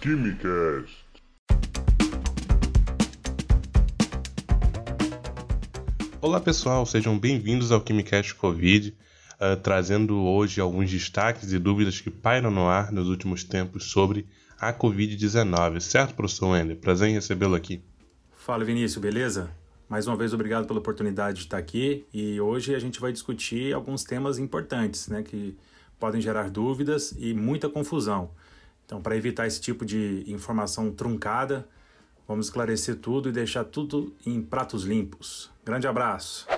Quimicast. Olá pessoal, sejam bem-vindos ao Quimicast Covid, uh, trazendo hoje alguns destaques e dúvidas que pairam no ar nos últimos tempos sobre a Covid-19. Certo, professor Wender? Prazer em recebê-lo aqui. Fala Vinícius, beleza? Mais uma vez, obrigado pela oportunidade de estar aqui e hoje a gente vai discutir alguns temas importantes, né, que podem gerar dúvidas e muita confusão. Então, para evitar esse tipo de informação truncada, vamos esclarecer tudo e deixar tudo em pratos limpos. Grande abraço!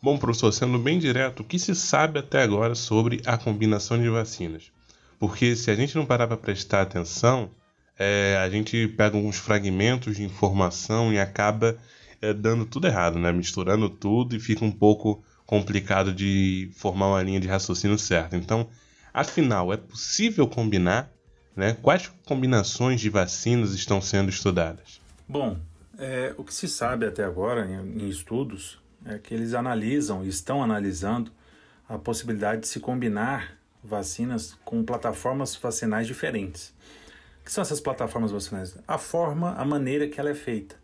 Bom, professor, sendo bem direto, o que se sabe até agora sobre a combinação de vacinas? Porque se a gente não parar para prestar atenção, é, a gente pega alguns fragmentos de informação e acaba é, dando tudo errado, né? Misturando tudo e fica um pouco complicado de formar uma linha de raciocínio certa. Então, afinal, é possível combinar? Né? Quais combinações de vacinas estão sendo estudadas? Bom, é, o que se sabe até agora em, em estudos é que eles analisam, estão analisando a possibilidade de se combinar vacinas com plataformas vacinais diferentes. O que são essas plataformas vacinais? A forma, a maneira que ela é feita.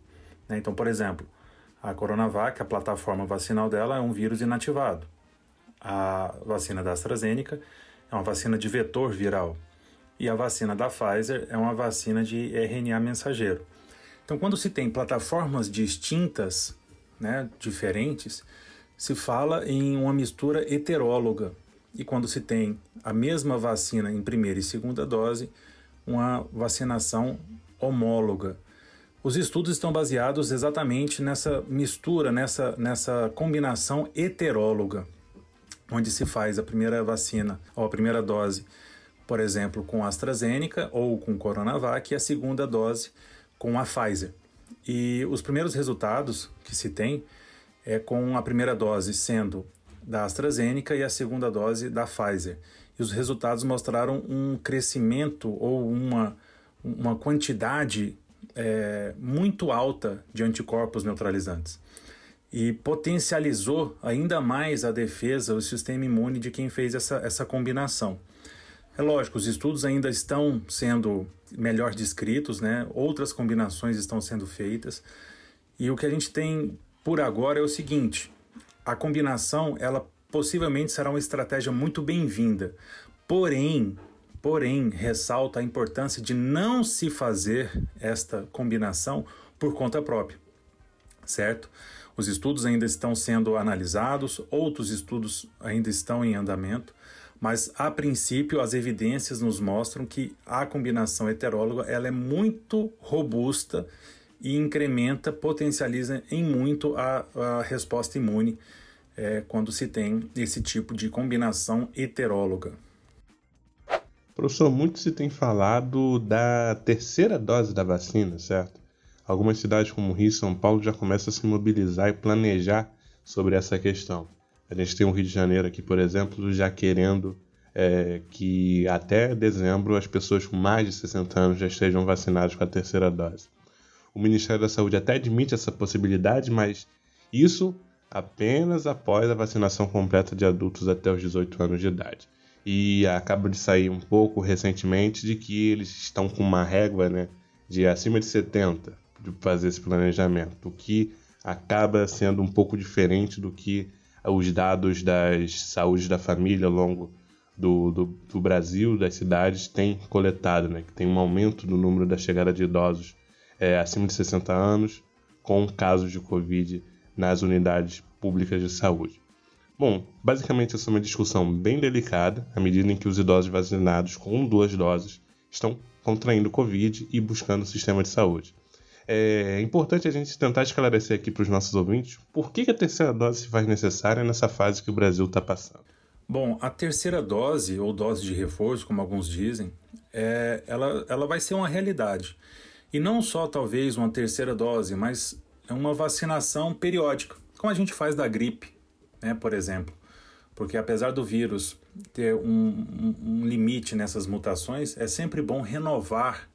Né? Então, por exemplo, a Coronavac, a plataforma vacinal dela é um vírus inativado. A vacina da AstraZeneca é uma vacina de vetor viral. E a vacina da Pfizer é uma vacina de RNA mensageiro. Então, quando se tem plataformas distintas, né, diferentes, se fala em uma mistura heteróloga. E quando se tem a mesma vacina em primeira e segunda dose, uma vacinação homóloga. Os estudos estão baseados exatamente nessa mistura, nessa, nessa combinação heteróloga, onde se faz a primeira vacina ou a primeira dose, por exemplo, com AstraZeneca ou com Coronavac, e a segunda dose com a Pfizer. E os primeiros resultados que se tem é com a primeira dose sendo da AstraZeneca e a segunda dose da Pfizer. E os resultados mostraram um crescimento ou uma, uma quantidade é, muito alta de anticorpos neutralizantes e potencializou ainda mais a defesa, o sistema imune de quem fez essa, essa combinação. É lógico, os estudos ainda estão sendo melhor descritos, né? outras combinações estão sendo feitas, e o que a gente tem por agora é o seguinte: a combinação ela possivelmente será uma estratégia muito bem-vinda, porém porém ressalta a importância de não se fazer esta combinação por conta própria, certo? Os estudos ainda estão sendo analisados, outros estudos ainda estão em andamento, mas a princípio as evidências nos mostram que a combinação heteróloga ela é muito robusta e incrementa, potencializa em muito a, a resposta imune é, quando se tem esse tipo de combinação heteróloga. Professor, muito se tem falado da terceira dose da vacina, certo? Algumas cidades como Rio e São Paulo já começam a se mobilizar e planejar sobre essa questão. A gente tem o Rio de Janeiro aqui, por exemplo, já querendo é, que até dezembro as pessoas com mais de 60 anos já estejam vacinadas com a terceira dose. O Ministério da Saúde até admite essa possibilidade, mas isso apenas após a vacinação completa de adultos até os 18 anos de idade e acaba de sair um pouco recentemente de que eles estão com uma régua né, de acima de 70 de fazer esse planejamento, o que acaba sendo um pouco diferente do que os dados das saúde da família ao longo do, do, do Brasil, das cidades, têm coletado, né, que tem um aumento do número da chegada de idosos é, acima de 60 anos com casos de Covid nas unidades públicas de saúde. Bom, basicamente essa é uma discussão bem delicada, à medida em que os idosos vacinados com duas doses estão contraindo Covid e buscando o sistema de saúde. É importante a gente tentar esclarecer aqui para os nossos ouvintes por que a terceira dose se faz necessária nessa fase que o Brasil está passando. Bom, a terceira dose, ou dose de reforço, como alguns dizem, é, ela, ela vai ser uma realidade. E não só talvez uma terceira dose, mas é uma vacinação periódica, como a gente faz da gripe né, por exemplo. Porque apesar do vírus ter um, um, um limite nessas mutações, é sempre bom renovar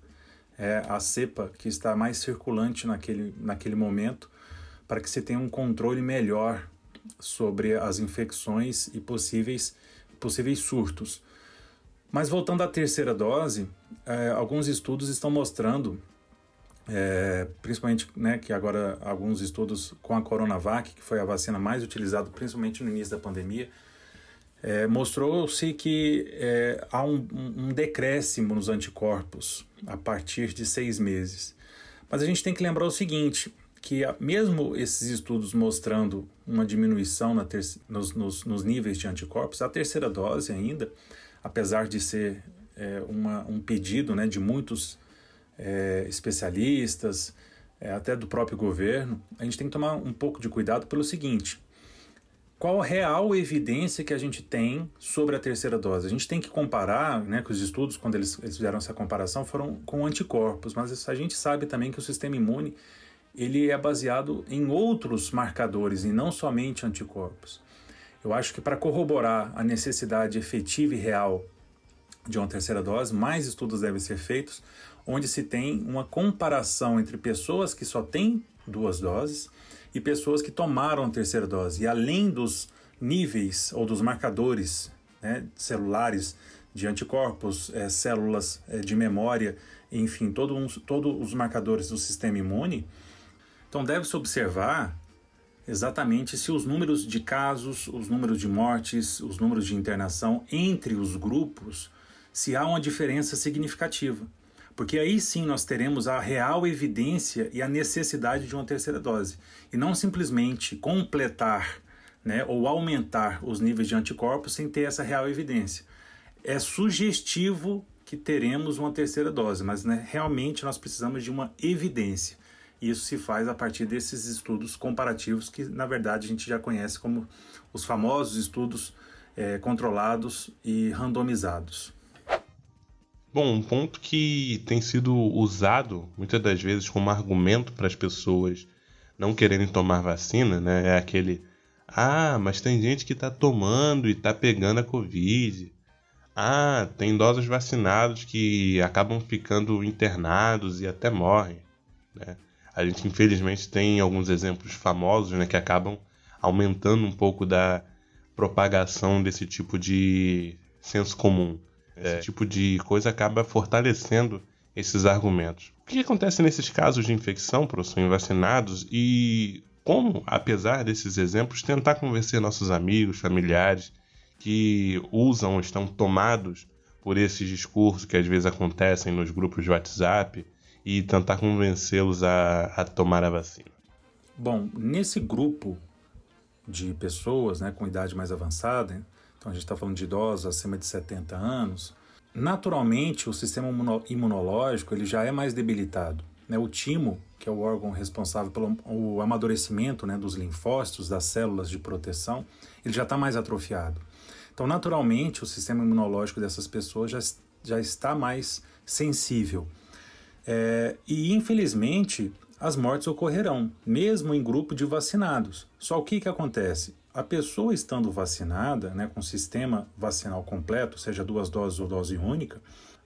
é, a cepa que está mais circulante naquele, naquele momento para que você tenha um controle melhor sobre as infecções e possíveis, possíveis surtos. Mas voltando à terceira dose, é, alguns estudos estão mostrando, é, principalmente né, que agora alguns estudos com a Coronavac, que foi a vacina mais utilizada principalmente no início da pandemia, é, mostrou-se que é, há um, um, decréscimo nos anticorpos a partir de seis meses. Mas a gente tem que lembrar o seguinte, que mesmo esses estudos mostrando uma diminuição nos, nos, nos, níveis de anticorpos, a terceira dose ainda, apesar de ser é, uma, um pedido né, de muitos é, especialistas, é, até do próprio governo, a gente tem que tomar um pouco de cuidado pelo seguinte: qual a real evidência que a gente tem sobre a terceira dose. A gente tem que comparar, né, que os estudos, quando eles, eles fizeram essa comparação, foram com anticorpos, mas a gente sabe também que o sistema imune ele é baseado em outros marcadores e não somente anticorpos. Eu acho que para corroborar a necessidade efetiva e real de uma terceira dose, mais estudos devem ser feitos, onde se tem uma comparação entre pessoas que só têm duas doses e pessoas que tomaram a terceira dose. E além dos níveis ou dos marcadores né, celulares de anticorpos, é, células é, de memória, enfim, todos todo os marcadores do sistema imune, então deve-se observar exatamente se os números de casos, os números de mortes, os números de internação entre os grupos, se há uma diferença significativa. Porque aí sim nós teremos a real evidência e a necessidade de uma terceira dose. E não simplesmente completar né, ou aumentar os níveis de anticorpos sem ter essa real evidência. É sugestivo que teremos uma terceira dose, mas né, realmente nós precisamos de uma evidência. E isso se faz a partir desses estudos comparativos que, na verdade, a gente já conhece como os famosos estudos é, controlados e randomizados. Bom, um ponto que tem sido usado muitas das vezes como argumento para as pessoas não quererem tomar vacina, né, é aquele: ah, mas tem gente que está tomando e está pegando a Covid. Ah, tem idosos vacinados que acabam ficando internados e até morrem. Né? A gente infelizmente tem alguns exemplos famosos né, que acabam aumentando um pouco da propagação desse tipo de senso comum. Esse é. tipo de coisa acaba fortalecendo esses argumentos. O que acontece nesses casos de infecção, professor, em vacinados e como, apesar desses exemplos, tentar convencer nossos amigos, familiares que usam, estão tomados por esses discursos que às vezes acontecem nos grupos de WhatsApp e tentar convencê-los a, a tomar a vacina? Bom, nesse grupo de pessoas né, com idade mais avançada, então a gente está falando de idosos acima de 70 anos, naturalmente o sistema imunológico ele já é mais debilitado. Né? O timo, que é o órgão responsável pelo amadurecimento né, dos linfócitos, das células de proteção, ele já está mais atrofiado. Então, naturalmente, o sistema imunológico dessas pessoas já, já está mais sensível. É, e, infelizmente, as mortes ocorrerão, mesmo em grupo de vacinados. Só o que, que acontece? a pessoa estando vacinada, né, com sistema vacinal completo, seja duas doses ou dose única,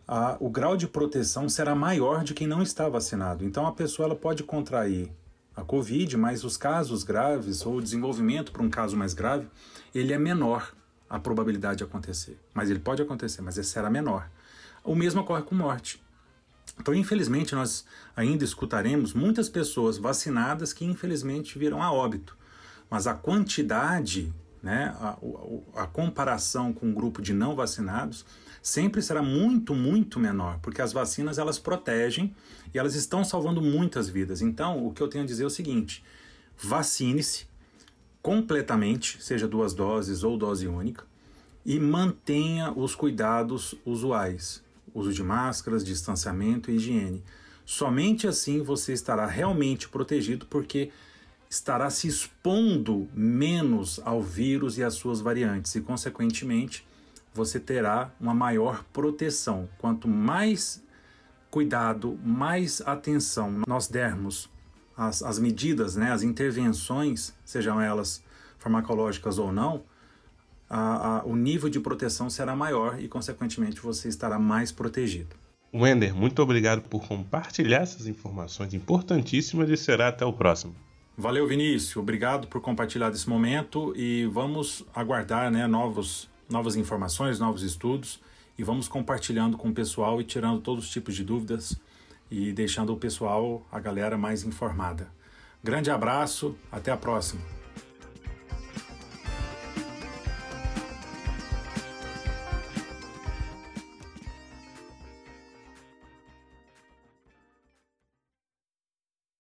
a, o grau de proteção será maior de quem não está vacinado. Então a pessoa ela pode contrair a Covid, mas os casos graves ou o desenvolvimento para um caso mais grave, ele é menor a probabilidade de acontecer. Mas ele pode acontecer, mas será menor. O mesmo ocorre com morte. Então, infelizmente, nós ainda escutaremos muitas pessoas vacinadas que infelizmente viram a óbito mas a quantidade, né, a, a, comparação com o grupo de não vacinados sempre será muito, muito menor, porque as vacinas elas protegem e elas estão salvando muitas vidas. Então, o que eu tenho a dizer é o seguinte: vacine-se completamente, seja duas doses ou dose única, e mantenha os cuidados usuais, uso de máscaras, distanciamento e higiene. Somente assim você estará realmente protegido, porque estará se expondo menos ao vírus e às suas variantes e, consequentemente, você terá uma maior proteção. Quanto mais cuidado, mais atenção nós dermos às, às medidas, né, às intervenções, sejam elas farmacológicas ou não, a, o nível de proteção será maior e, consequentemente, você estará mais protegido. Wender, muito obrigado por compartilhar essas informações importantíssimas e será até o próximo. Valeu, Vinícius. Obrigado por compartilhar desse momento e vamos aguardar né, novos, novas informações, novos estudos e vamos compartilhando com o pessoal e tirando todos os tipos de dúvidas e deixando o pessoal, a galera mais informada. Grande abraço, até a próxima.